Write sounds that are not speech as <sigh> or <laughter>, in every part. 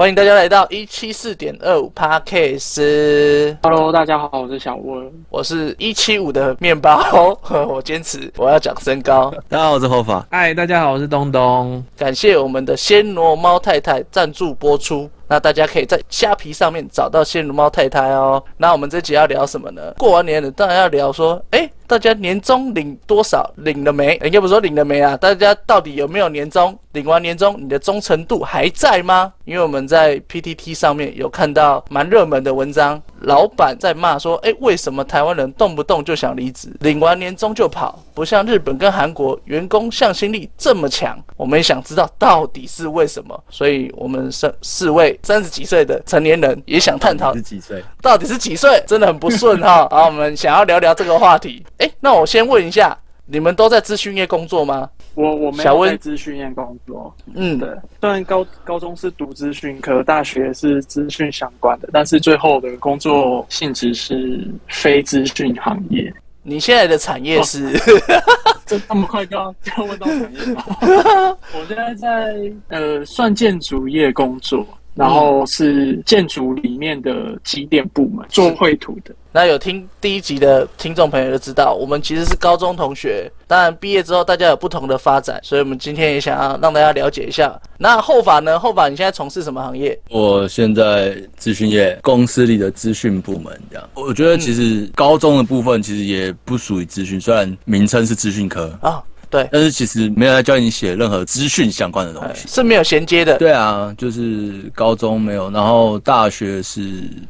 欢迎大家来到一七四点二五 Parkes。Hello，大家好，我是小温。我是一七五的面包，<laughs> 我坚持我要讲身高。大家好，我是后法。嗨，大家好，我是东东。感谢我们的暹罗猫太太赞助播出。那大家可以在虾皮上面找到暹罗猫太太哦。那我们这集要聊什么呢？过完年了，当然要聊说，哎，大家年终领多少？领了没？应该不说领了没啊？大家到底有没有年终？领完年终，你的忠诚度还在吗？因为我们在 PTT 上面有看到蛮热门的文章，老板在骂说，哎，为什么台湾人动不动就想离职，领完年终就跑，不像日本跟韩国员工向心力这么强？我们也想知道到底是为什么，所以我们四四位三十几岁的成年人也想探讨是几岁？到底是几岁，真的很不顺哈。好，我们想要聊聊这个话题。哎，那我先问一下，你们都在资讯业工作吗？我我没有在资讯业工作，嗯，对，虽然高高中是读资讯科，大学是资讯相关的，但是最后的工作性质是非资讯行业。你现在的产业是？<laughs> 这这么快就要问到产业吗？<laughs> 我现在在呃算建筑业工作，然后是建筑里面的机电部门做绘图的。那有听第一集的听众朋友就知道，我们其实是高中同学。当然毕业之后大家有不同的发展，所以我们今天也想要让大家了解一下。那后法呢？后法你现在从事什么行业？我现在资讯业公司里的资讯部门，这样。我觉得其实高中的部分其实也不属于资讯，虽然名称是资讯科，啊、对，但是其实没有在教你写任何资讯相关的东哎西。是没有衔接的。对啊，就是高中没有，然后大学是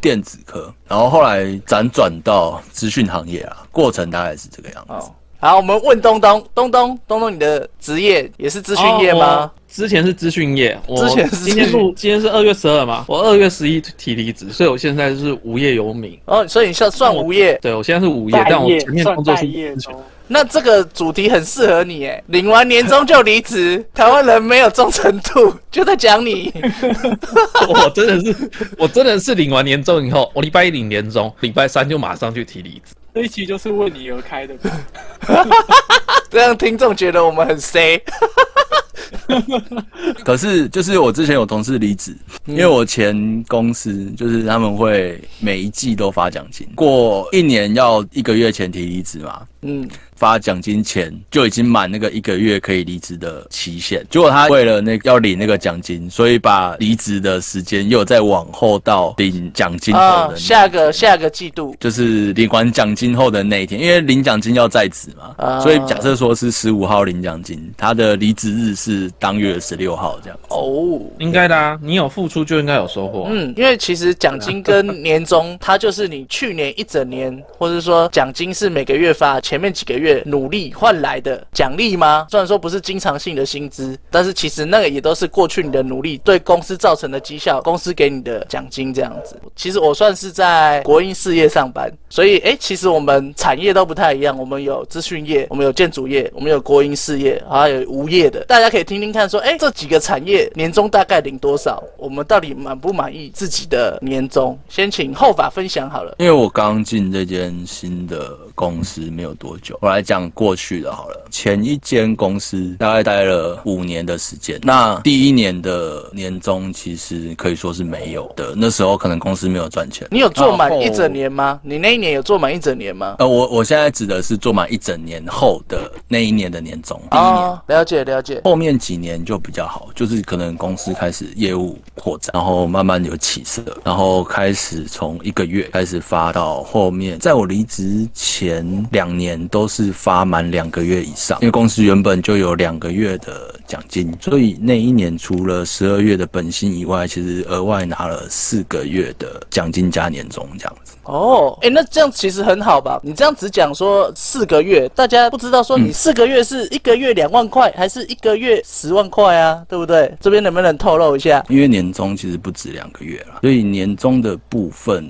电子科，然后后来辗转到资讯行业啊，过程大概是这个样子。哦，好，我们问东东，东东，东东，你的职业也是资讯业吗？哦之前是资讯业，我之前是今天录，今天是二月十二嘛，我二月十一提离职，所以我现在是无业游民。哦，所以你算算无业。对我现在是无业但我前面工作是待业资讯中。那这个主题很适合你诶，领完年终就离职，<laughs> 台湾人没有忠诚度，就在讲你。<laughs> 我真的是，我真的是领完年终以后，我礼拜一领年终，礼拜三就马上去提离职。这一期就是为你而开的吧？<laughs> 这样听众觉得我们很 C。可是就是我之前有同事离职，因为我前公司就是他们会每一季都发奖金，过一年要一个月前提离职嘛，嗯，发奖金前就已经满那个一个月可以离职的期限，结果他为了那要领那个奖金，所以把离职的时间又再往后到领奖金的，那下个下个季度，就是领完奖金后的那一天，因为领奖金要在职嘛，啊所以假设说是十五号领奖金，他的离职日是当月十六号这样。哦。应该的啊，你有付出就应该有收获。嗯，因为其实奖金跟年终，它就是你去年一整年，或者说奖金是每个月发，前面几个月努力换来的奖励吗？虽然说不是经常性的薪资，但是其实那个也都是过去你的努力对公司造成的绩效，公司给你的奖金这样子。其实我算是在国营事业上班，所以诶，其实我们产业都不太一样，我们有资讯业，我们有建筑业，我们有国营事业，还有无业的，大家可以听听看说，诶，这几个产业年终大概领多少？我们到底满不满意自己的年终？先请后法分享好了。因为我刚进这间新的公司没有多久，来讲过去的好了。前一间公司大概待了五年的时间，那第一年的年终其实可以说是没有的，那时候可能公司没有赚钱。你有做满一整年吗？你那一年有做满一整年吗？呃，我我现在指的是做满一整年后的那一年的年终，第一年。哦，了解了解。后面几年就比较好，就是可能公司开始业务扩展，然后慢慢有起色，然后开始从一个月开始发到后面，在我离职前两年都是发满两个月以上，因为公司原本就有两个月的奖金，所以那一年除了十二月的本薪以外，其实额外拿了四个月的奖金加年终这样子。哦，哎，那这样其实很好吧？你这样只讲说四个月，大家不知道说你四个月是一个月两万块，还是一个月十万块啊？对不对？这边能不能透露一下？因为年终其实不止两个月了，所以年终的部分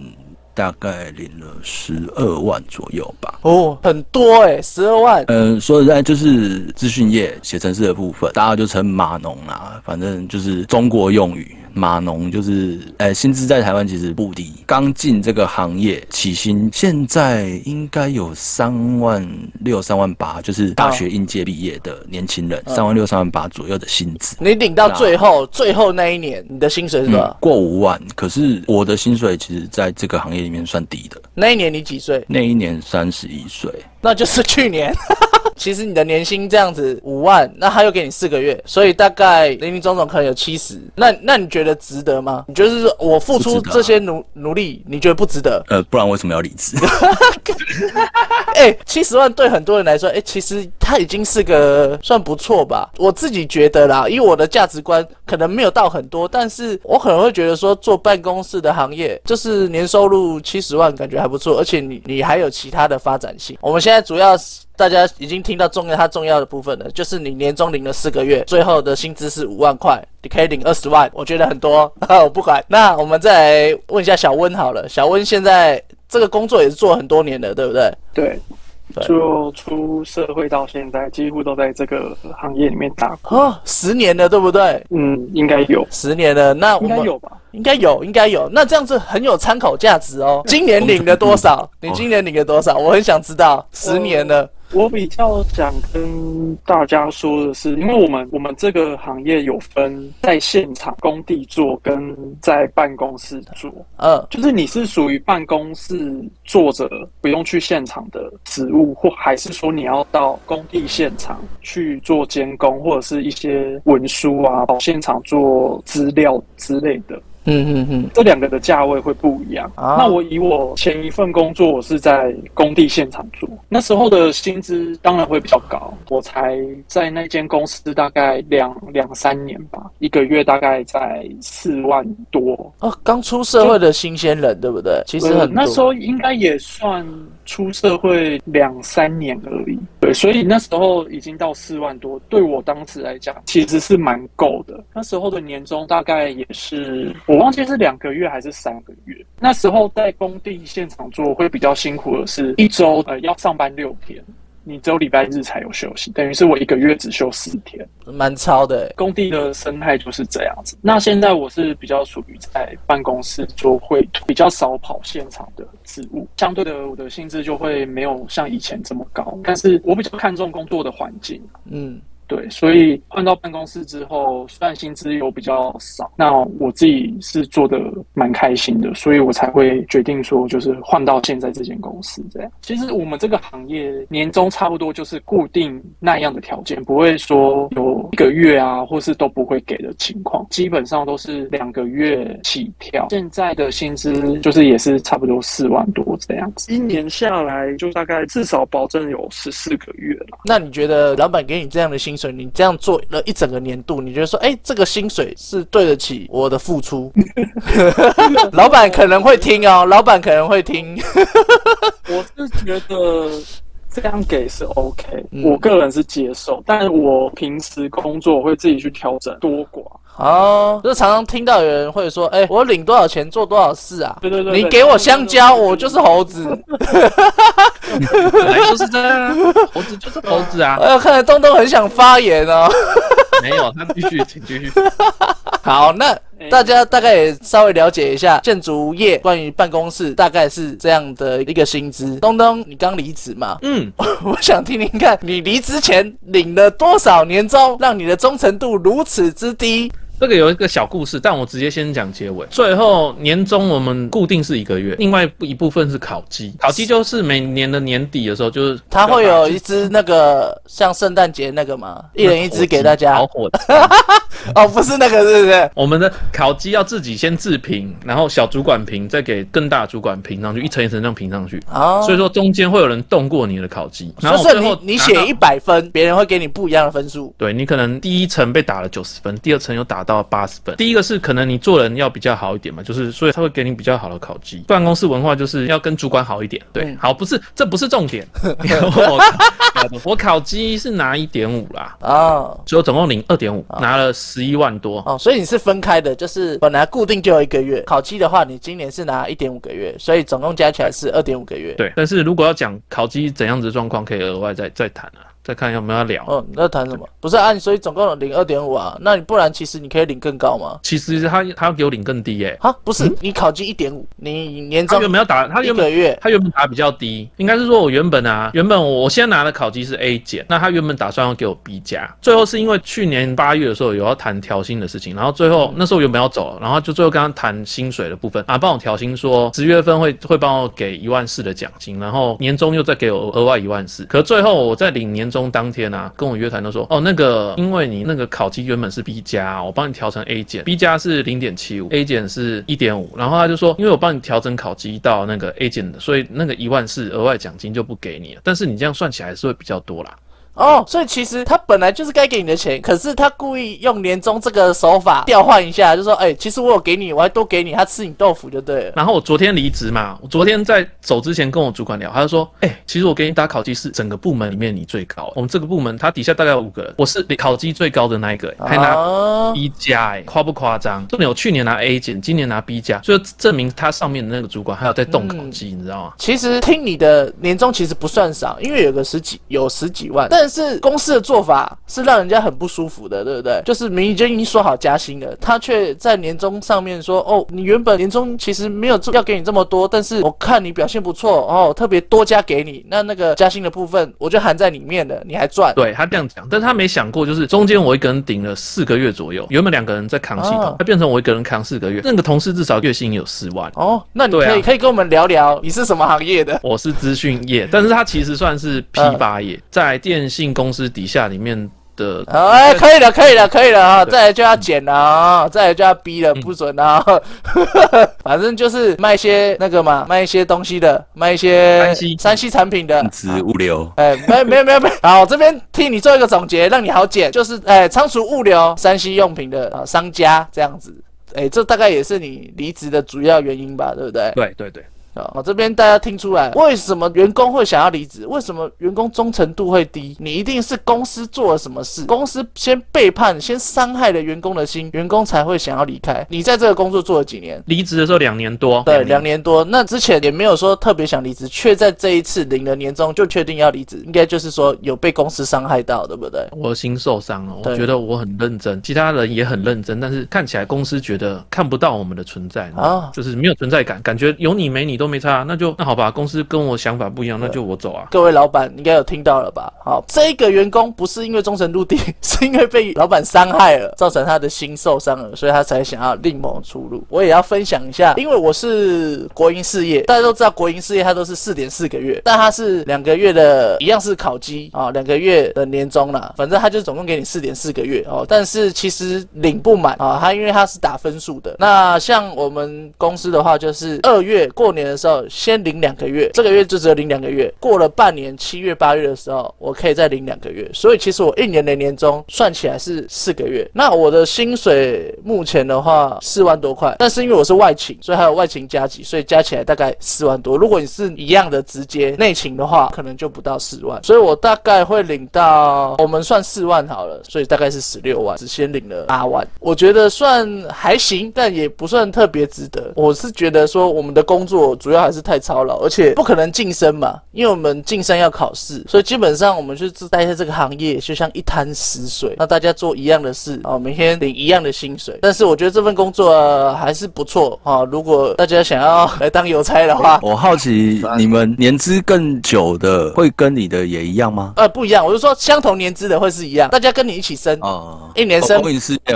大概领了十二万左右吧。哦，很多哎，十二万。嗯，说实在，就是资讯业写程式的部分，大家就称码农啦，反正就是中国用语，码农就是，呃，薪资在台湾其实不低。刚进这个行业，起薪现在应该有三万六、三万八，就是大学应届毕业的年轻人，三万六、三万八左右的薪资。你领到最后最后那一年，你的薪水是多少？嗯，过五万，可是我的薪水其实在这个行业里面算低的。那一年你几岁？那一年三十一岁，那就是去年。<laughs> 其实你的年薪这样子五万，那他又给你四个月，所以大概零零总总可能有七十。那那你觉得值得吗？你觉得是我付出这些努努力，你觉得不值得？呃，不然为什么要离职？<laughs> 哎、七十万对很多人来说，哎、其实他已经是个算不错吧。我自己觉得啦，以我的价值观，可能没有到很多，但是我可能会觉得说，做办公室的行业，就是年收入七十万，感觉还不错，而且你你还有其他的发展性。我们现在主要是大家已经听到重要它重要的部分了，就是你年终领了四个月，最后的薪资是五万块，你可以领二十万，我觉得很多，我不管。那我们再来问一下小温好了，小温现在这个工作也是做很多年了，对不对？对，就出社会到现在，几乎都在这个行业里面打工。哦，十年了，对不对？嗯，应该有，十年了，那我们应该有吧？应该有，应该有。那这样子很有参考价值哦。今年领了多少？你今年领了多少？我很想知道。十年了，我比较想跟大家说的是，因为我们我们这个行业有分在现场工地做跟在办公室做，嗯，就是你是属于办公室坐着不用去现场的职务，或还是说你要到工地现场去做监工，或者是一些文书啊，跑现场做资料之类的。嗯嗯嗯，这两个的价位会不一样。啊那我以我前一份工作，我是在工地现场做，那时候的薪资当然会比较高。我才在那间公司大概两两三年吧，一个月大概在四万多。哦，刚出社会的新鲜人，对不对？其实呃很多。那时候应该也算出社会两三年而已。对，所以那时候已经到四万多，对我当时来讲其实是蛮够的。那时候的年终大概也是，我忘记是两个月还是三个月。那时候在工地现场做会比较辛苦的是，一周呃要上班六天。你只有礼拜日才有休息，等于是我一个月只休四天。蛮超的欸。工地的生态就是这样子。那现在我是比较属于在办公室做绘图，比较少跑现场的职务，相对的我的薪资就会没有像以前这么高。但是我比较看重工作的环境，嗯，对，所以换到办公室之后，虽然薪资有比较少，那我自己是做的蛮开心的，所以我才会决定说，就是换到现在这间公司这样。其实我们这个行业年终差不多就是固定那样的条件，不会说有一个月啊，或是都不会给的情况，基本上都是两个月起跳。现在的薪资就是也是差不多四万多这样子，一年下来就大概至少保证有十四个月了。那你觉得老板给你这样的薪水，你这样做了一整个年度，你觉得说，哎、这个薪水是对得起我的付出？<laughs> <laughs> 老板可能会听哦，老板可能会听。我是觉得这样给是 OK，、嗯我个人是接受，但我平时工作会自己去调整多寡。哦，就常常听到有人会说，哎、我领多少钱做多少事啊？对对对，对你给我香蕉，我就是猴子。本来就是这样啊，<laughs> 猴子就是猴子啊。呃，看来东东很想发言哦。<laughs> 没有，他继续，请继续。<laughs> 好，那大家大概也稍微了解一下建筑业关于办公室大概是这样的一个薪资。东东，你刚离职嘛？嗯，我想听听看，你离职前领了多少年终，让你的忠诚度如此之低？这个有一个小故事，但我直接先讲结尾。最后年终我们固定是一个月，另外一部分是烤鸡。烤鸡就是每年的年底的时候，就是它会有一只那个像圣诞节那个嘛？一人一只给大家烤。火的。<laughs> 哦，不是那个，是不是？我们的烤鸡要自己先自评，然后小主管评，再给更大主管评上去，一层一层这样评上去。哦，所以说中间会有人动过你的烤鸡，然后最后你你写一百分，别人会给你不一样的分数。对你可能第一层被打了九十分，第二层又打到八十分。第一个是可能你做人要比较好一点嘛，就是所以他会给你比较好的考绩。办公室文化就是要跟主管好一点。对，嗯好，不是这不是重点。<laughs> 我我考绩是拿一点五啦，哦所以总共领二点五，拿了十一万多。哦，所以你是分开的，就是本来固定就有一个月，考绩的话，你今年是拿一点五个月，所以总共加起来是二点五个月。对，但是如果要讲考绩怎样子的状况，可以额外再再谈啊。再看有没有要聊。哦，你在谈什么？不是啊，所以总共有领二点五啊，那你不然其实你可以领更高吗？其实他他要给我领更低耶、哈，不是，你考绩一点五，你年终他原本要打他一原本个月，他原本打比较低，应该是说我原本啊，原本我现在拿的考绩是 A 减，那他原本打算要给我 B 加，最后是因为去年八月的时候有要谈调薪的事情，然后最后那时候原本要走了，然后就最后跟他谈薪水的部分。啊，帮我调薪说十月份会会帮我给一万四的奖金，然后年终又再给我额外一万四，可最后我在领年终当天啊，跟我约谈都说哦那个因为你那个考绩原本是 B 加，我帮你调成 A 减，B 加是零点七五，A 减是一点五，然后他就说因为我帮你调整考绩到那个 A 减的，所以那个一万四额外奖金就不给你了，但是你这样算起来是会比较多啦。哦，所以其实他本来就是该给你的钱，可是他故意用年终这个手法调换一下，就说，哎、其实我有给你，我还多给你，他吃你豆腐就对了。然后我昨天离职嘛，我昨天在走之前跟我主管聊，他就说，哎、其实我给你打考绩是整个部门里面你最高，我们这个部门他底下大概有五个人，我是考绩最高的那一个、还拿啊 B 加，哎，夸不夸张？重点我去年拿 A 减，今年拿 B 加，所以证明他上面的那个主管还有在动考绩，你知道吗？其实听你的年终其实不算少，因为有个十几有十几万，但是公司的做法是让人家很不舒服的，对不对？就是明明就已经说好加薪了，他却在年终上面说，哦，你原本年终其实没有这要给你这么多，但是我看你表现不错，哦，特别多加给你，那那个加薪的部分我就含在里面了，你还赚。对他这样讲，但是他没想过，就是中间我一个人顶了四个月左右，原本两个人在扛系统哦，他变成我一个人扛四个月，那个同事至少月薪有四万。哦，那你可以、可以跟我们聊聊你是什么行业的？我是资讯业，但是他其实算是批发业，在电信公司底下里面的。哎，可以了，可以了，可以了啊！再来就要剪了啊，再来就要逼了，不准啊！<laughs> 反正就是卖一些那个嘛，卖一些东西的，卖一些山西山西产品的物流，哎，没没有没有没有，好，这边替你做一个总结，让你好剪，就是哎，仓储物流、山西用品的啊商家这样子。哎，这大概也是你离职的主要原因吧，对不对？对对对，好，这边大家听出来，为什么员工会想要离职？为什么员工忠诚度会低？你一定是公司做了什么事，公司先背叛、先伤害了员工的心，员工才会想要离开。你在这个工作做了几年？离职的时候两年多，对，两年多。那之前也没有说特别想离职，却在这一次领了年终就确定要离职，应该就是说有被公司伤害到，对不对？我心受伤了。我觉得我很认真，其他人也很认真，但是看起来公司觉得看不到我们的存在啊就是没有存在感，感觉有你没你都没差，那就那好吧，公司跟我想法不一样，那就我走啊。各位老板应该有听到了吧？好，这个员工不是因为忠诚度低，<laughs> 是因为被老板伤害了，造成他的心受伤了，所以他才想要另谋出路。我也要分享一下，因为我是国营事业，大家都知道国营事业它都是四点四个月，但它是两个月的，一样是考绩啊，两个月的年终啦，反正他就总共给你四点四个月哦，但是其实领不满啊，他因为他是打分数的。那像我们公司的话，就是二月过年的时候先领两个月，这个月就只有领两个月，过了半年七月八月的时候，我可以再领两个月，所以其实我一年的年终算起来是四个月。那我的薪水目前的话四万多块，但是因为我是外勤，所以还有外勤加急，所以加起来大概四万多。如果你是一样的直接内勤的话，可能就不到四万，所以我大概会领到我们算四万好了，所以大概是十六万，只先领了八万，我觉得算还行，但也不算特别值得。我是觉得说我们的工作主要还是太操劳，而且不可能晋升嘛，因为我们晋升要考试，所以基本上我们就是待在这个行业，就像一滩死水。那大家做一样的事哦，每天领一样的薪水，但是我觉得这份工作、呃还是不错啊、如果大家想要来当邮差的话，我好奇你们年资更久的会跟你的也一样吗？呃，不一样，我就说相同年资的会是一样，大家跟你一起升，哦，一年升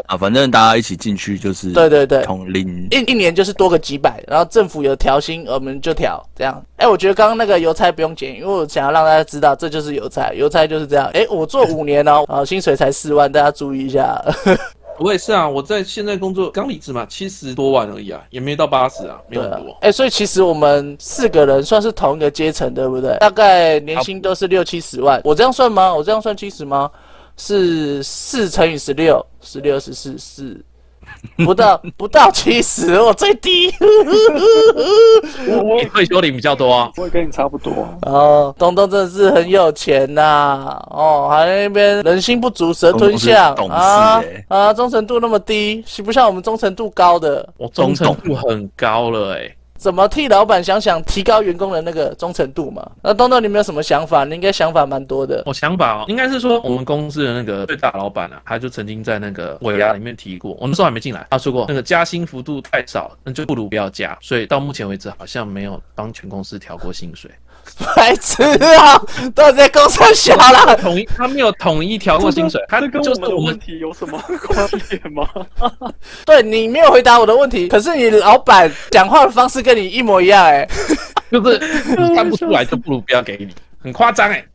啊，反正大家一起进去就是对对对，同龄。一一年就是多个几百，然后政府有调薪，我们就调这样。哎，我觉得刚刚那个邮差不用剪，因为我想要让大家知道这就是邮差，邮差就是这样。哎，我做五年哦，啊，<laughs> 薪水才四万，大家注意一下。<laughs> 我也是啊，我在现在工作刚离职嘛，七十多万而已啊，也没到八十啊，没有很多。，哎，所以其实我们四个人算是同一个阶层，对不对？大概年薪都是六七十万，我这样算吗？我这样算七十吗？是四乘以十六，十六十四四。不到不到七十，我最低。我我你退休领比较多啊，我也跟你差不多。哦，东东真的是很有钱呐、哦，还在那边人心不足蛇吞象啊欸啊，忠诚度那么低，是不像我们忠诚度高的。我忠诚度很高了哎、怎么替老板想想提高员工的那个忠诚度嘛？那东东，你有没有什么想法？你应该想法蛮多的。我想法哦，应该是说我们公司的那个最大老板啊，他就曾经在那个尾牙里面提过，我那时候还没进来，他说过那个加薪幅度太少，那就不如不要加。所以到目前为止，好像没有帮全公司调过薪水。白痴啊！都在公司小了，统一他没有统一调过薪水，他这跟就是我们的问题有什么关联吗？<laughs> 对你没有回答我的问题，可是你老板讲话的方式跟你一模一样、哎，就是你看不出来，就不如不要给你，很夸张哎。<laughs>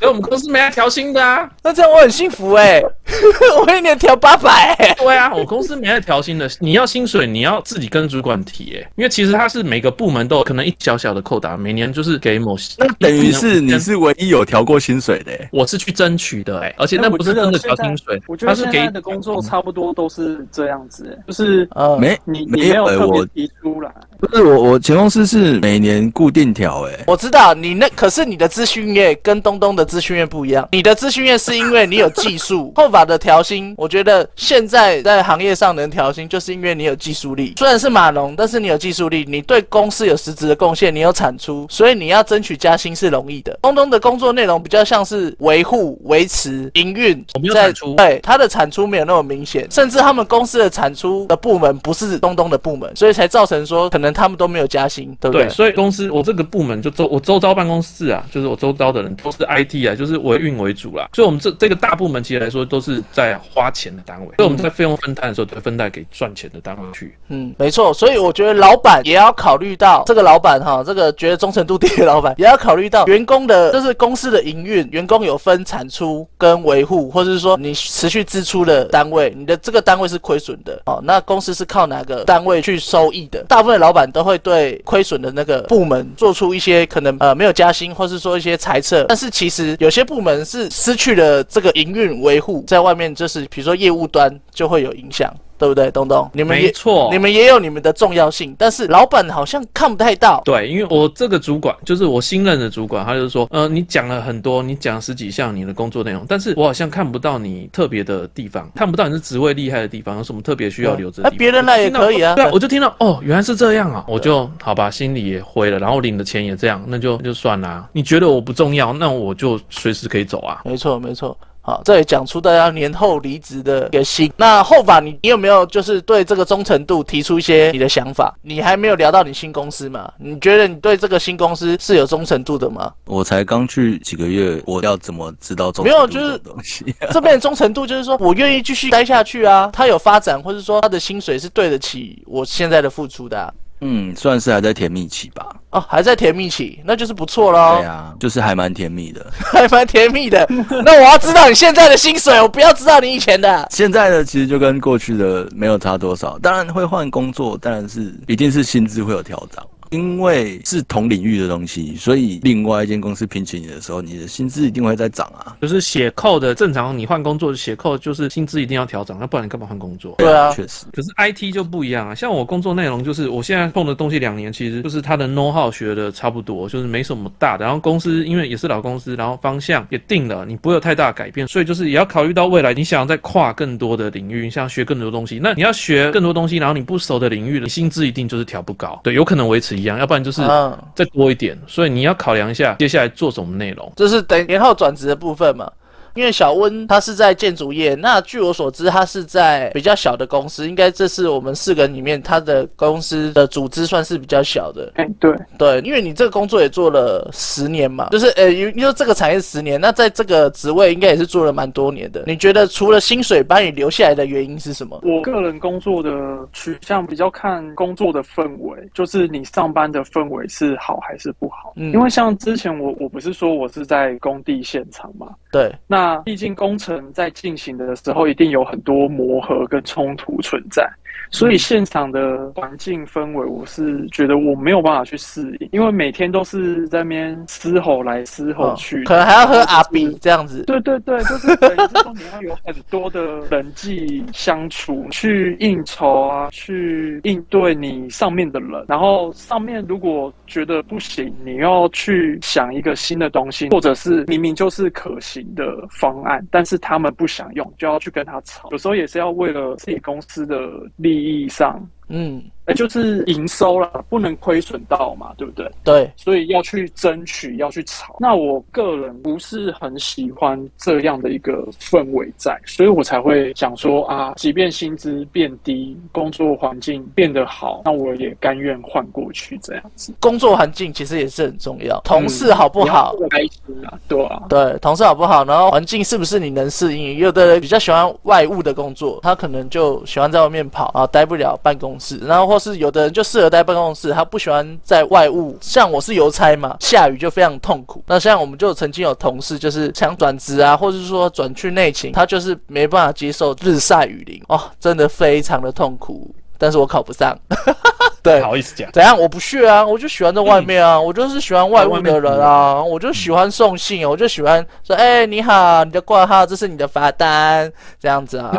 所以我们公司没来调薪的啊。那这样我很幸福哎、<laughs> 我一年调八百、哎对啊，我公司没在调薪的。你要薪水，你要自己跟主管提哎，因为其实他是每个部门都有可能一小小的扣打，每年就是给某些。那等于是你是唯一有调过薪水的、欸，我是去争取的哎，而且那不是真的调薪水我，觉他是给得现在的工作差不多都是这样子、欸就是呃，没你你没没有特别提出来，不是我我前公司是每年固定调、欸，我知道你那可是你的资讯业跟东东的资讯业不一样，你的资讯业是因为你有技术，<laughs> 后法的调薪，我觉得现在在行业上能调薪，就是因为你有技术力。虽然是码农，但是你有技术力，你对公司有实质的贡献，你有产出，所以你要争取加薪是容易的。东东的工作内容比较像是维护、维持、营运我没，有在产出对他的产出没有那么明显，甚至他们公司的产出的部门不是东东的部门，所以才造成说可能他们都没有加薪，对不对？对，所以公司我这个部门就周我周遭办公室啊，就是我周遭的人都是 IT 啊，就是为运为主啦。所以我们这这个大部门其实来说都是在花钱的单位，所以我们在费用分摊的时候，都会分担给赚钱的单位去。嗯，没错，所以我觉得老板也要考虑到这个老板哈，这个觉得忠诚度低的老板也要考虑到员工的，就是公司的营运，员工有分产出跟维护，或者是说你持续支出的单位，你的这个单位是亏损的哦，那公司是靠哪个单位去收益的？大部分的老板都会对亏损的那个部门做出一些可能呃没有加薪，或是说一些裁撤，但是其实有些部门是失去了这个营运维护，在外面就是比如说业务端就会有影响。对不对，东东？你们也没错你们也有你们的重要性，但是老板好像看不太到。对，因为我这个主管就是我新任的主管，他就是说，呃，你讲了很多，你讲十几项你的工作内容，但是我好像看不到你特别的地方，看不到你是职位厉害的地方，有什么特别需要留着的那地方。别人来也可以啊。对啊，我就听到哦，原来是这样啊，我就好吧，心里也灰了，然后领的钱也这样，那就就算啦。你觉得我不重要，那我就随时可以走啊。没错，没错。好，这也讲出大家年后离职的一个心。那后法你你有没有就是对这个忠诚度提出一些你的想法？你还没有聊到你新公司嘛？你觉得你对这个新公司是有忠诚度的吗？我才刚去几个月，我要怎么知道忠没有就是东西？这边的忠诚度就是说我愿意继续待下去啊，他有发展，或者说他的薪水是对得起我现在的付出的、啊。嗯，算是还在甜蜜期吧。哦，还在甜蜜期，那就是不错喽。对啊，就是还蛮甜蜜的。<laughs> 还蛮甜蜜的。那我要知道你现在的薪水，我不要知道你以前的。现在的其实就跟过去的没有差多少，当然会换工作，当然是一定是薪资会有调整。因为是同领域的东西，所以另外一间公司聘请你的时候，你的薪资一定会在涨啊。就是写扣的正常，你换工作写扣就是薪资一定要调整，那不然你干嘛换工作？对啊确实。可是 IT 就不一样啊，像我工作内容就是我现在碰的东西两年，其实就是他的 know how 学的差不多，就是没什么大的。然后公司因为也是老公司，然后方向也定了，你不会有太大的改变，所以就是也要考虑到未来你想要再跨更多的领域，你想要学更多东西，那你要学更多东西，然后你不熟的领域，你薪资一定就是调不高，对，有可能维持一样，要不然就是嗯，再多一点。所以你要考量一下接下来做什么内容。就是等年后转职的部分嘛。因为小温他是在建筑业，那据我所知，他是在比较小的公司，应该这是我们四个人里面他的公司的组织算是比较小的。哎、对，对，因为你这个工作也做了十年嘛，就是呃，因因为这个产业十年，那在这个职位应该也是做了蛮多年的。你觉得除了薪水把你留下来的原因是什么？我个人工作的取向比较看工作的氛围，就是你上班的氛围是好还是不好。嗯因为像之前我我不是说我是在工地现场嘛，对，那毕竟工程在进行的时候，一定有很多磨合跟冲突存在，所以现场的环境氛围，我是觉得我没有办法去适应，因为每天都是在那边嘶吼来嘶吼去，哦可能还要喝阿比。比这样子。对对对，就是等于是说你要有很多的人际相处，去应酬啊，去应对你上面的人。然后上面如果觉得不行，你要去想一个新的东西，或者是明明就是可行的方案，但是他们不想用，就要去跟他吵。有时候也是要为了自己公司的利益上。嗯，哎，就是营收啦，不能亏损到嘛，对不对？对，所以要去争取，要去炒。那我个人不是很喜欢这样的一个氛围在，所以我才会想说啊，即便薪资变低，工作环境变得好，那我也甘愿换过去这样子。工作环境其实也是很重要，同事好不好？开心啊，对啊。对，同事好不好？然后环境是不是你能适应？有的人比较喜欢外务的工作，他可能就喜欢在外面跑啊，待不了办公室。然后或是有的人就适合待办公室，他不喜欢在外务。像我是邮差嘛，下雨就非常痛苦。那像我们就曾经有同事就是想转职啊，或者是说转去内勤，他就是没办法接受日晒雨淋哦，真的非常的痛苦。但是我考不上。<laughs> 对，不好意思讲，怎样？我不屑啊，我就喜欢在外面啊，我就是喜欢外务的人啊，我就喜欢送信，我就喜欢说，哎，你好，你的挂号，这是你的罚单，这样子啊，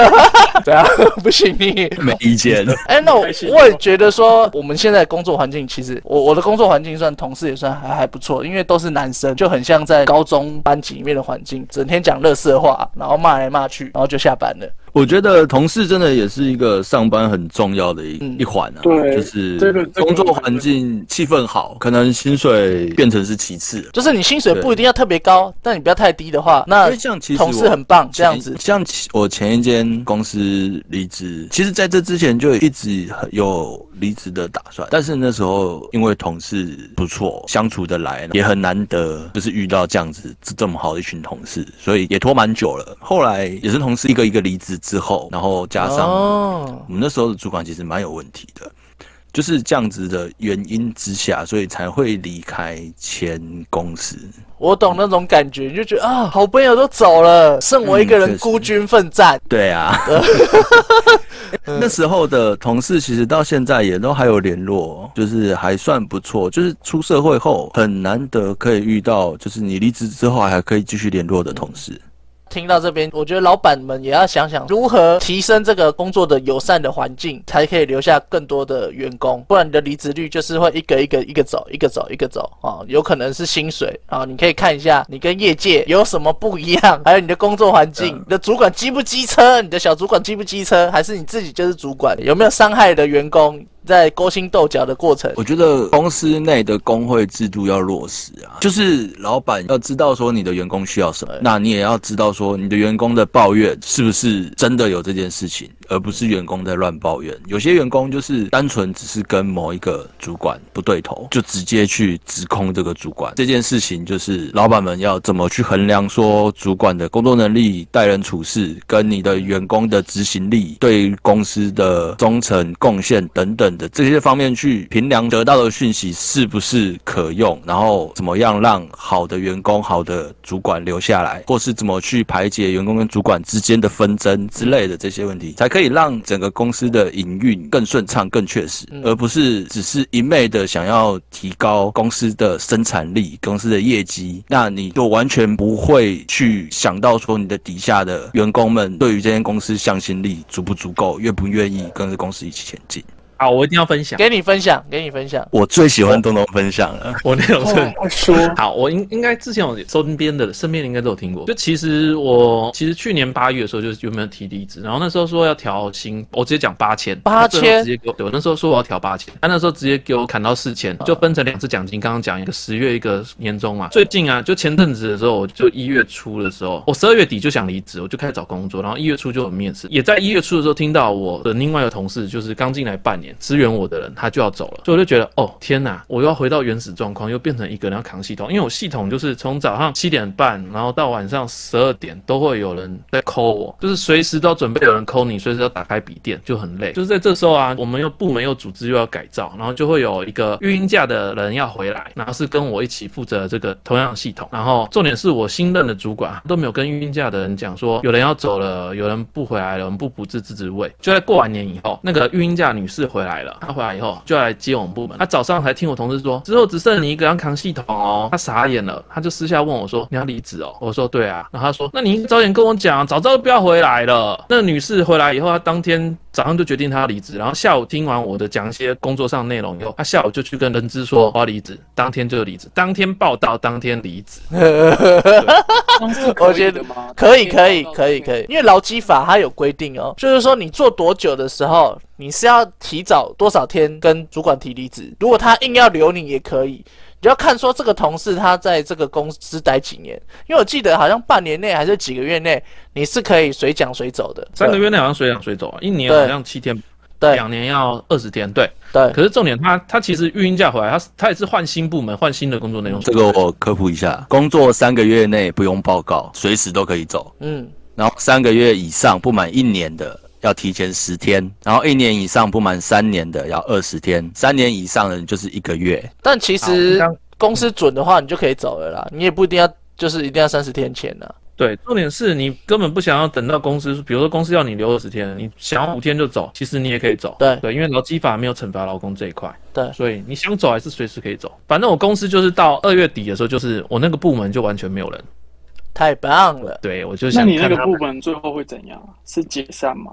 <laughs> 怎样？不行，你没意见。哎，那我我也觉得说，我们现在工作环境，其实我我的工作环境算同事也算还还不错，因为都是男生，就很像在高中班级里面的环境，整天讲乐色话，然后骂来骂去，然后就下班了。我觉得同事真的也是一个上班很重要的一一环啊，对，就是工作环境气氛好，可能薪水变成是其次，就是你薪水不一定要特别高，但你不要太低的话，那像同事很棒这样子。像我前一间公司离职，其实在这之前就一直有离职的打算，但是那时候因为同事不错，相处的来，也很难得，就是遇到这样子这么好的一群同事，所以也拖蛮久了。后来也是同事一个一个离职。之后，然后加上我们那时候的主管其实蛮有问题的，就是这样子的原因之下，所以才会离开前公司。我懂那种感觉，就觉得啊，好朋友都走了，剩我一个人孤军奋战。对啊，<laughs> 那时候的同事其实到现在也都还有联络，就是还算不错。就是出社会后很难得可以遇到，就是你离职之后还可以继续联络的同事。听到这边，我觉得老板们也要想想如何提升这个工作的友善的环境，才可以留下更多的员工。不然你的离职率就是会一个一个一个走，一个走一个走啊，有可能是薪水啊。你可以看一下你跟业界有什么不一样，<laughs> 还有你的工作环境，你的主管机不机车，你的小主管机不机车，还是你自己就是主管，有没有伤害的员工？在勾心斗角的过程，我觉得公司内的工会制度要落实啊，就是老板要知道说你的员工需要什么，那你也要知道说你的员工的抱怨是不是真的有这件事情，而不是员工在乱抱怨。有些员工就是单纯只是跟某一个主管不对头，就直接去指控这个主管。这件事情就是老板们要怎么去衡量说主管的工作能力、待人处事，跟你的员工的执行力、对公司的忠诚贡献等等。的这些方面去评量得到的讯息是不是可用，然后怎么样让好的员工、好的主管留下来，或是怎么去排解员工跟主管之间的纷争之类的这些问题，才可以让整个公司的营运更顺畅、更确实，而不是只是一昧的想要提高公司的生产力、公司的业绩，那你就完全不会去想到说你的底下的员工们对于这间公司向心力足不足够，愿不愿意跟着公司一起前进。好，我一定要分享，给你分享，给你分享。我最喜欢东东分享了，<laughs> 我那种是说好，我应应该之前我身边的身边应该都有听过。就其实我其实去年八月的时候就有没有提离职，然后那时候说要调薪，我直接讲八千，八千直接给我。对，我那时候说我要调八千，他那时候直接给我砍到四千，就分成两次奖金。刚刚讲一个十月，一个年终嘛。最近啊，就前阵子的时候，我就一月初的时候，我十二月底就想离职，我就开始找工作，然后一月初就有面试，也在一月初的时候听到我的另外一个同事，就是刚进来半年支援我的人。他就要走了，所以我就觉得，哦天哪，我又要回到原始状况，又变成一个人要扛系统，因为我系统就是从早上七点半，然后到晚上十二点都会有人在抠我，就是随时都要准备有人抠你，随时要打开笔电，就很累。就是在这时候啊，我们又部门又组织又要改造，然后就会有一个育婴假的人要回来，然后是跟我一起负责这个同样的系统。然后重点是我新任的主管都没有跟育婴假的人讲说，有人要走了，有人不回来了，我们不补自治职位。就在过完年以后，那个育婴假女士回来了，他回来以后就来接我们部门。他早上还听我同事说，之后只剩你一个人扛系统哦。他傻眼了，他就私下问我说：“你要离职哦？”我说：“对啊。”然后他说：“那你早点跟我讲，早知道不要回来了。”那女士回来以后，她当天早上就决定她要离职，然后下午听完我的讲一些工作上内容以后，她下午就去跟人资说我要离职，当天就离职，当天报道，当天离职。<laughs> 我觉得可以，可以，可以，可以，因为劳基法它有规定哦，就是说你做多久的时候。你是要提早多少天跟主管提离职？如果他硬要留你也可以，你就要看说这个同事他在这个公司待几年，因为我记得好像半年内还是几个月内你是可以随讲随走的。三个月内好像随讲随走啊，一年好像七天，对两年要二十天，对。对可是重点他他其实育婴假回来，他他也是换新部门，换新的工作内容。这个我科普一下，工作三个月内不用报告，随时都可以走。嗯，然后三个月以上不满一年的要提前十天，然后一年以上不满三年的要二十天，三年以上的就是一个月。但其实公司准的话，你就可以走了啦，你也不一定要就是一定要三十天前呢。对，重点是你根本不想要等到公司，比如说公司要你留二十天，你想要五天就走，其实你也可以走。对对，因为劳基法没有惩罚劳工这一块，对，所以你想走还是随时可以走。反正我公司就是到二月底的时候，就是我那个部门就完全没有人。太棒了。对，我就那想你那个部门最后会怎样？是解散吗？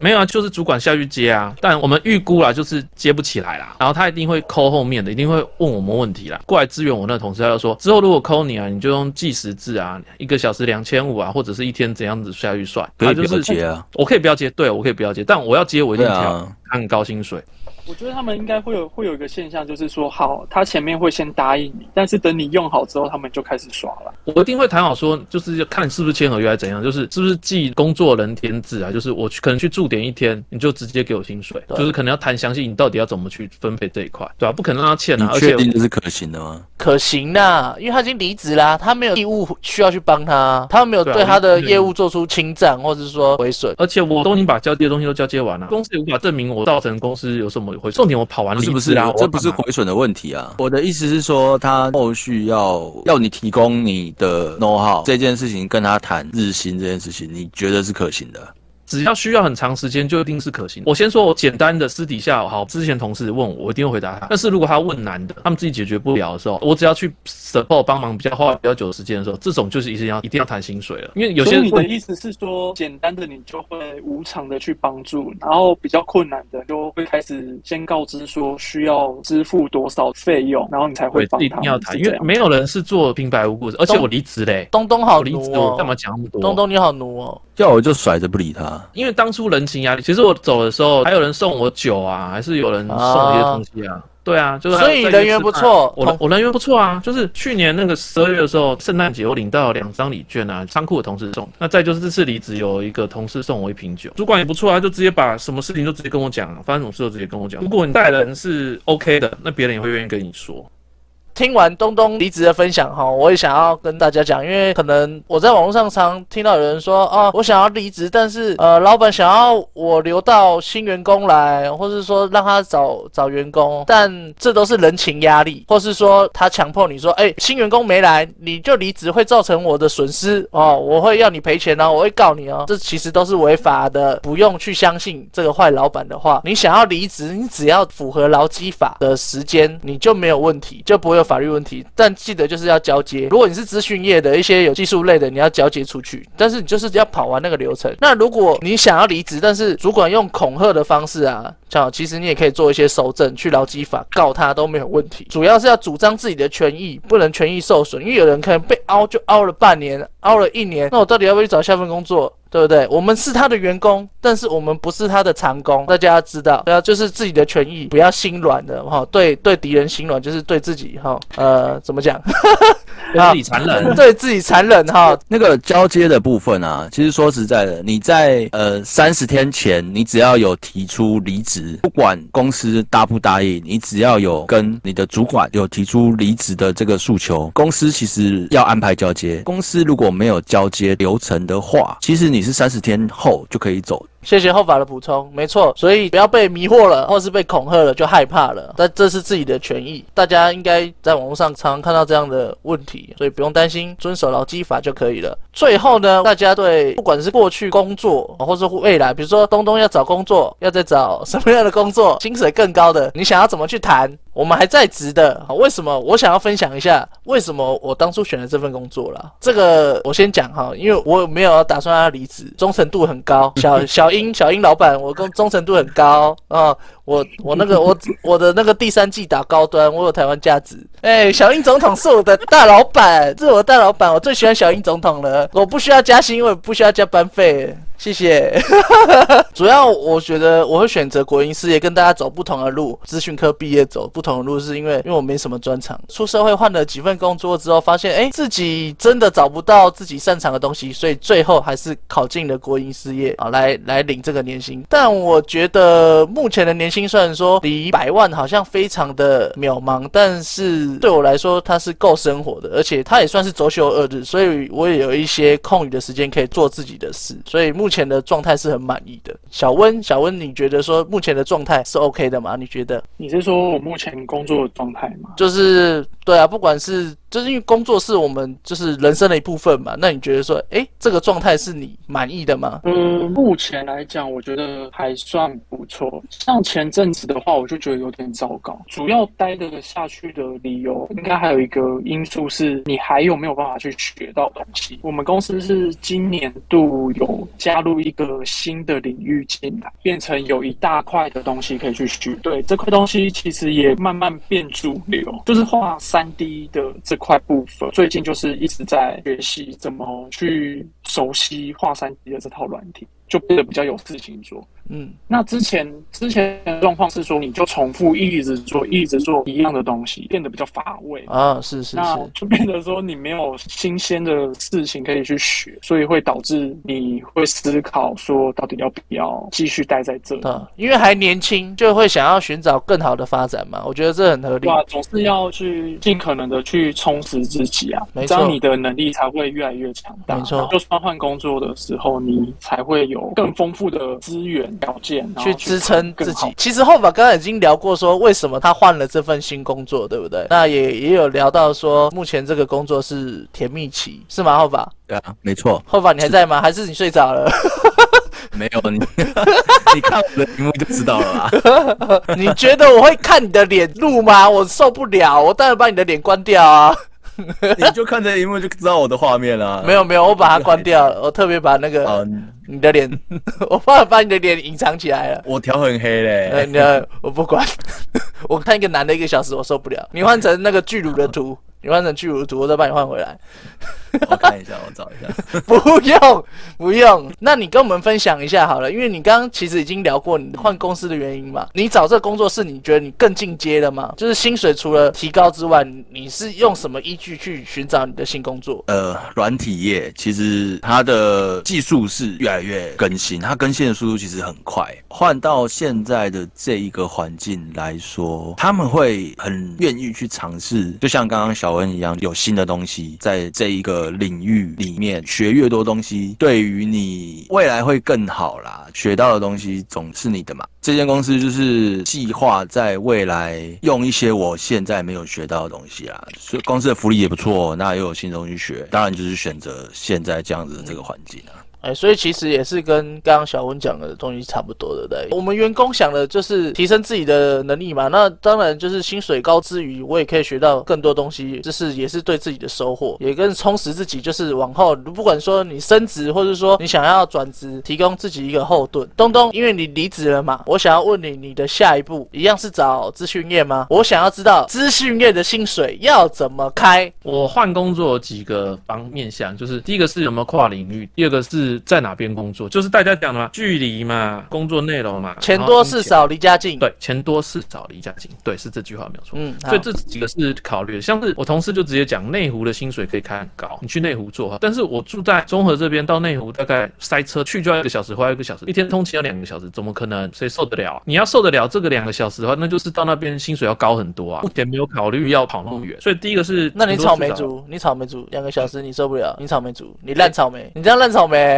没有啊，就是主管下去接啊，但我们预估啦，就是接不起来啦，然后他一定会扣后面的，一定会问我们问题啦，过来支援我那同事，他就说之后如果扣你啊，你就用计时制啊，一个小时两千五啊，或者是一天怎样子下去算，可以不要他就是接啊，我可以不要接，对我可以不要接，但我要接我一定跳，对啊，他很高薪水。我觉得他们应该会有会有一个现象，就是说，好，他前面会先答应你，但是等你用好之后，他们就开始耍了。我一定会谈好说，就是要看是不是签合约还是怎样，就是是不是记工作人天制啊，就是我去可能去驻点一天，你就直接给我薪水，就是可能要谈详细你到底要怎么去分配这一块，对吧、不可能让他欠你啊，而且确定这是可行的吗？可行啦，因为他已经离职啦，他没有义务需要去帮他，他没有对他的业务做出侵占或者是说毁损。而且我都已经把交接的东西都交接完了，公司也无法证明我造成公司有什么回。重点我跑完不是不是离职啊，这不是要干嘛毁损的问题啊。我的意思是说，他后续要要你提供你的 know how 这件事情，跟他谈日薪这件事情，你觉得是可行的？只要需要很长时间，就一定是可行。我先说，我简单的私底下，好，之前同事问我，我一定会回答他。但是如果他问难的，他们自己解决不了的时候，我只要去 support 帮忙，比较花比较久的时间的时候，这种就是一定要一定要谈薪水了，因为有些你的意思是说，简单的你就会无偿的去帮助，然后比较困难的就会开始先告知说需要支付多少费用，然后你才会帮他们。定要谈，因为没有人是做平白无故的，而且我离职嘞，东东好离职干嘛讲那么多？东东你好奴哦，要我就甩着不理他。因为当初人情压力，其实我走的时候还有人送我酒啊，还是有人送我一些东西啊。对啊，就是所以人缘不错我我人缘不错啊，就是去年那个十二月的时候，圣诞节我领到两张礼券啊，仓库的同事送。那再就是这次离职有一个同事送我一瓶酒，主管也不错啊，就直接把什么事情都直接跟我讲，发生什么事都直接跟我讲。如果你带人是 OK 的，那别人也会愿意跟你说。听完东东离职的分享哈，我也想要跟大家讲，因为可能我在网络上常听到有人说，哦，我想要离职，但是呃，老板想要我留到新员工来，或是说让他找找员工，但这都是人情压力，或是说他强迫你说，哎，新员工没来，你就离职会造成我的损失哦，我会要你赔钱哦，我会告你哦，这其实都是违法的，不用去相信这个坏老板的话。你想要离职，你只要符合劳基法的时间，你就没有问题，就不会有法律问题。但记得就是要交接。如果你是资讯业的一些有技术类的，你要交接出去，但是你就是要跑完那个流程。那如果你想要离职，但是主管用恐吓的方式啊，像其实你也可以做一些收证，去劳基法告他都没有问题。主要是要主张自己的权益，不能权益受损，因为有人可能被凹就凹了半年，熬了一年，那我到底要不要去找下份工作？对不对？我们是他的员工，但是我们不是他的长工，大家要知道，对啊，就是自己的权益，不要心软的哈。对对，敌人心软就是对自己哈，呃，怎么讲？<laughs> <laughs> 对自己残忍。对自己残忍哈。那个交接的部分啊，其实说实在的，你在呃三十天前，你只要有提出离职，不管公司答不答应，你只要有跟你的主管有提出离职的这个诉求，公司其实要安排交接。公司如果没有交接流程的话，其实你是三十天后就可以走。谢谢后法的补充，没错，所以不要被迷惑了，或是被恐吓了就害怕了，但这是自己的权益，大家应该在网络上常常看到这样的问题，所以不用担心，遵守劳基法就可以了。最后呢，大家对不管是过去工作，或是未来，比如说东东要找工作，要再找什么样的工作，薪水更高的，你想要怎么去谈？我们还在职的，好为什么？我想要分享一下为什么我当初选了这份工作啦。这个我先讲哈，因为我没有打算要离职，忠诚度很高。<laughs> 小小英，小英老板，我跟忠诚度很高啊、我我那个我我的那个第三季打高端，我有台湾价值。哎、小英总统是我的大老板，是我的大老板，我最喜欢小英总统了。我不需要加薪，我也不需要加班费。谢谢。<laughs> 主要我觉得我会选择国营事业，跟大家走不同的路。资讯科毕业走不同的路，是因为因为我没什么专长。出社会换了几份工作之后，发现哎自己真的找不到自己擅长的东西，所以最后还是考进了国营事业啊，来来领这个年薪。但我觉得目前的年薪虽然说离百万好像非常的渺茫，但是对我来说它是够生活的，而且它也算是周休二日，所以我也有一些空余的时间可以做自己的事，所以目前的状态是很满意的。小温，小温，你觉得说目前的状态是 OK 的吗？你觉得？你是说我目前工作的状态吗？就是对啊，不管是就是因为工作是我们就是人生的一部分嘛，那你觉得说，哎，这个状态是你满意的吗？嗯，目前来讲，我觉得还算不错。像前阵子的话，我就觉得有点糟糕。主要待得下去的理由，应该还有一个因素是，你还有没有办法去学到东西？我们公司是今年度有加入一个新的领域进来，变成有一大块的东西可以去学。对，这块东西其实也慢慢变主流，就是画三三 D 的这块部分。最近就是一直在学习怎么去熟悉画三 D 的这套软体，就变得比较有事情做。嗯，那之前之前的状况是说，你就重复一直做，一直做一样的东西，变得比较乏味啊。是是那是，就变得说你没有新鲜的事情可以去学，所以会导致你会思考说，到底要不要继续待在这里？啊，因为还年轻，就会想要寻找更好的发展嘛。我觉得这很合理对。啊，总是要去尽可能的去充实自己啊，没错这样你的能力才会越来越强大。没错就算换工作的时候，你才会有更丰富的资源条件，去支撑自己。其实后法刚刚已经聊过，说为什么他换了这份新工作，对不对？那也也有聊到说，目前这个工作是甜蜜期，是吗？后法对啊，没错，后法你还在吗？还是你睡着了？<laughs> 没有你，<laughs> 你看我的屏幕就知道了啦。<laughs> 你觉得我会看你的脸录吗？我受不了，我当然把你的脸关掉啊！你就看这荧幕就知道我的画面了。没有没有，我把它关掉了，我特别把那个啊，你的脸，<laughs> 我怕把你的脸隐藏起来了。我调很黑呃，嘞。你的我不管，<laughs> 我看一个男的一个小时，我受不了。你换成那个巨乳的图，你换成巨乳的图，我再帮你换回来。我看一下，我找一下。<laughs> 不用，不用。那你跟我们分享一下好了，因为你刚刚其实已经聊过你换公司的原因嘛。你找这个工作是你觉得你更进阶了吗？就是薪水除了提高之外，你你是用什么依据去寻找你的新工作？呃，软体业其实它的技术是越来越更新，它更新的速度其实很快。换到现在的这一个环境来说，他们会很愿意去尝试，就像刚刚小恩一样，有新的东西在这一个领域里面学越多东西，对于你未来会更好啦。学到的东西总是你的嘛。这间公司就是计划在未来用一些我现在没有学到的东西啦，所以公司的福利也不错，那又有新东西学，当然就是选择现在这样子的这个环境啊。哎，所以其实也是跟刚刚小文讲的东西差不多的，对？我们员工想的就是提升自己的能力嘛，那当然就是薪水高之余，我也可以学到更多东西，这是也是对自己的收获，也更充实自己。就是往后不管说你升职，或者说你想要转职，提供自己一个后盾。东东，因为你离职了嘛，我想要问你，你的下一步一样是找资讯业吗？我想要知道资讯业的薪水要怎么开。我换工作几个方面想，就是第一个是有没有跨领域，第二个是在哪边工作，就是大家讲的嘛，距离嘛，工作内容嘛，钱多事少，离家近。对，钱多事少离家近，对，是这句话没有错。嗯，所以这几个是考虑的，像是我同事就直接讲内湖的薪水可以开很高，你去内湖做哈，但是我住在中和这边，到内湖大概塞车去就要一个小时，回来一个小时，一天通勤要两个小时，怎么可能？谁受得了？你要受得了这个两个小时的话，那就是到那边薪水要高很多啊。目前没有考虑要跑那么远，所以第一个是那你草莓族，你草莓族两个小时你受不了，你草莓族，你烂草莓，你这样烂草莓，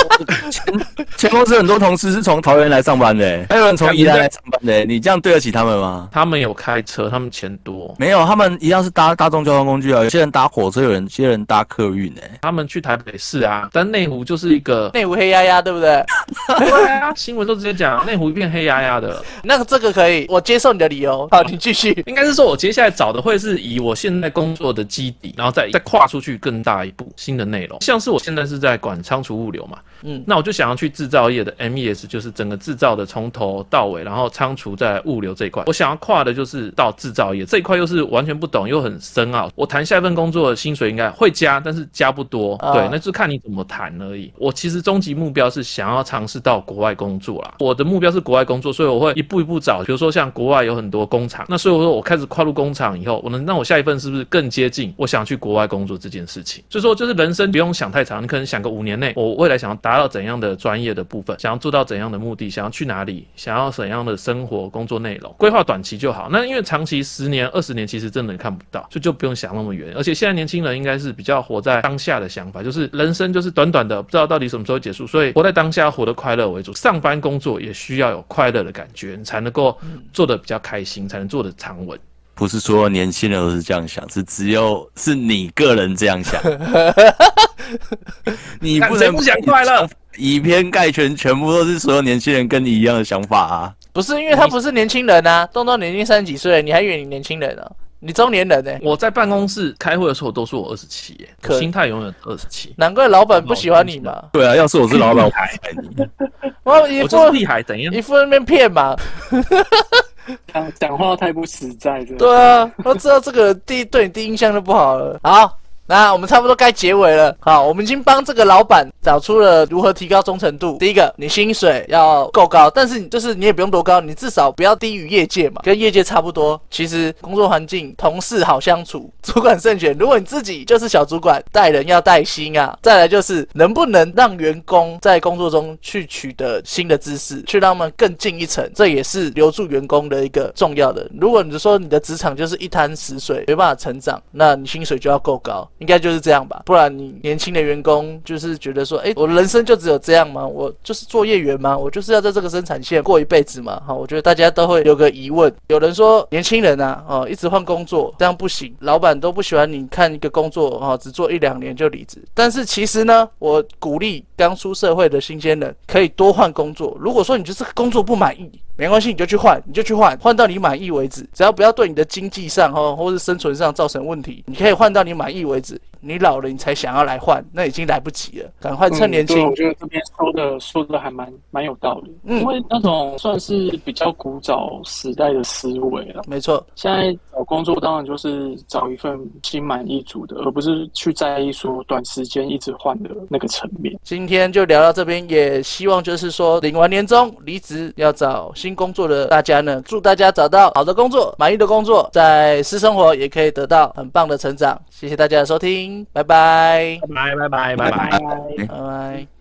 <laughs> 前公司很多同事是从桃园来上班的，<laughs> 还有人从宜兰来上班的，你这样对得起他们吗？他们有开车，他们钱多，没有，他们一样是搭大众交通工具啊。有些人搭火车，有人有些人搭客运诶、他们去台北市啊，但内湖就是一个内湖黑压压，对不对？对啊，<laughs> 新闻都直接讲内湖一片黑压压的。那个这个可以，我接受你的理由。好，你继续。应该是说，我接下来找的会是以我现在工作的基底，然后再再跨出去更大一步新的内容。像是我现在是在管仓储物流嘛，嗯那我就想要去制造业的 MES，就是整个制造的从头到尾，然后仓储在物流这一块，我想要跨的就是到制造业这一块，又是完全不懂又很深奥。我谈下一份工作的薪水应该会加，但是加不多，啊对，那就看你怎么谈而已。我其实终极目标是想要尝试到国外工作啦，我的目标是国外工作，所以我会一步一步找，比如说像国外有很多工厂，那所以我说我开始跨入工厂以后，我能让我下一份是不是更接近我想去国外工作这件事情？所以说就是人生不用想太长，你可能想个五年内，我未来想要达到怎样的专业的部分，想要做到怎样的目的，想要去哪里，想要怎样的生活工作内容，规划短期就好。那因为长期十年、二十年其实真的看不到，所以就不用想那么远。而且现在年轻人应该是比较活在当下的想法，就是人生就是短短的，不知道到底什么时候结束，所以活在当下，活得快乐为主。上班工作也需要有快乐的感觉，你才能够做得比较开心，才能做得长稳。不是说年轻人都是这样想，是只有是你个人这样想，<laughs> 你不能不想快乐，以偏概全，全部都是所有年轻人跟你一样的想法啊！不是因为他不是年轻人啊，动动年轻三十几岁，你还以为你年轻人啊？你中年人呢、我在办公室开会的时候都说我二十七，耶，可心态永远二十七。难怪老板不喜欢你嘛。对啊，要是我是老板，我不爱你。<laughs> 我一副厉害，怎样？一副在那边骗嘛。<laughs> 他讲话太不实在，对啊，都知道这个第一对你第一印象就不好了。好，那我们差不多该结尾了。好，我们已经帮这个老板找出了如何提高忠诚度。第一个，你薪水要够高，但是你就是你也不用多高，你至少不要低于业界嘛，跟业界差不多。其实工作环境、同事好相处，主管慎选。如果你自己就是小主管，带人要带心啊。再来就是能不能让员工在工作中去取得新的知识，去让他们更进一层，这也是留住员工的一个重要的。如果你说你的职场就是一滩死水，没办法成长，那你薪水就要够高，应该就是这样吧？不然你年轻的员工就是觉得说，哎，我人生就只有这样吗？我就是做业员吗？我就是要在这个生产线过一辈子吗？哈，我觉得大家都会有个疑问。有人说年轻人啊，哦，一直换工作这样不行，老板都不喜欢你看一个工作哦，只做一两年就离职。但是其实呢，我鼓励刚出社会的新鲜人可以多换工作。如果说你就是工作不满意，没关系，你就去换，你就去换，换到你满意为止。只要不要对你的经济上哦，或是生存上造成问题，你可以换到你满意为止。你老了，你才想要来换，那已经来不及了。赶快趁年轻嗯我。觉得这边说的说的还蛮蛮有道理，嗯因为那种算是比较古早时代的思维了。没错，现在找工作当然就是找一份心满意足的，而不是去在意说短时间一直换的那个层面。今天就聊到这边，也希望就是说领完年终离职要找新工作的大家呢，祝大家找到好的工作、满意的工作，在私生活也可以得到很棒的成长。谢谢大家的收听，拜拜，拜拜拜拜拜拜。拜。拜拜。